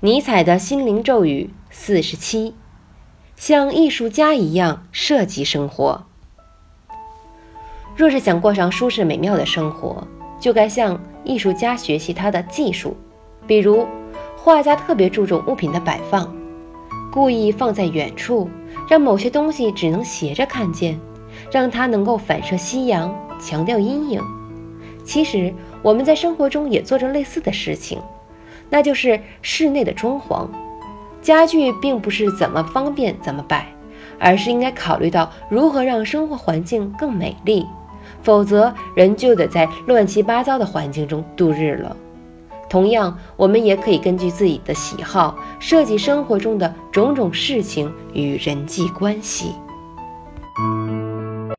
尼采的心灵咒语四十七：像艺术家一样设计生活。若是想过上舒适美妙的生活，就该向艺术家学习他的技术。比如，画家特别注重物品的摆放，故意放在远处，让某些东西只能斜着看见，让它能够反射夕阳，强调阴影。其实，我们在生活中也做着类似的事情。那就是室内的装潢，家具并不是怎么方便怎么摆，而是应该考虑到如何让生活环境更美丽，否则人就得在乱七八糟的环境中度日了。同样，我们也可以根据自己的喜好设计生活中的种种事情与人际关系。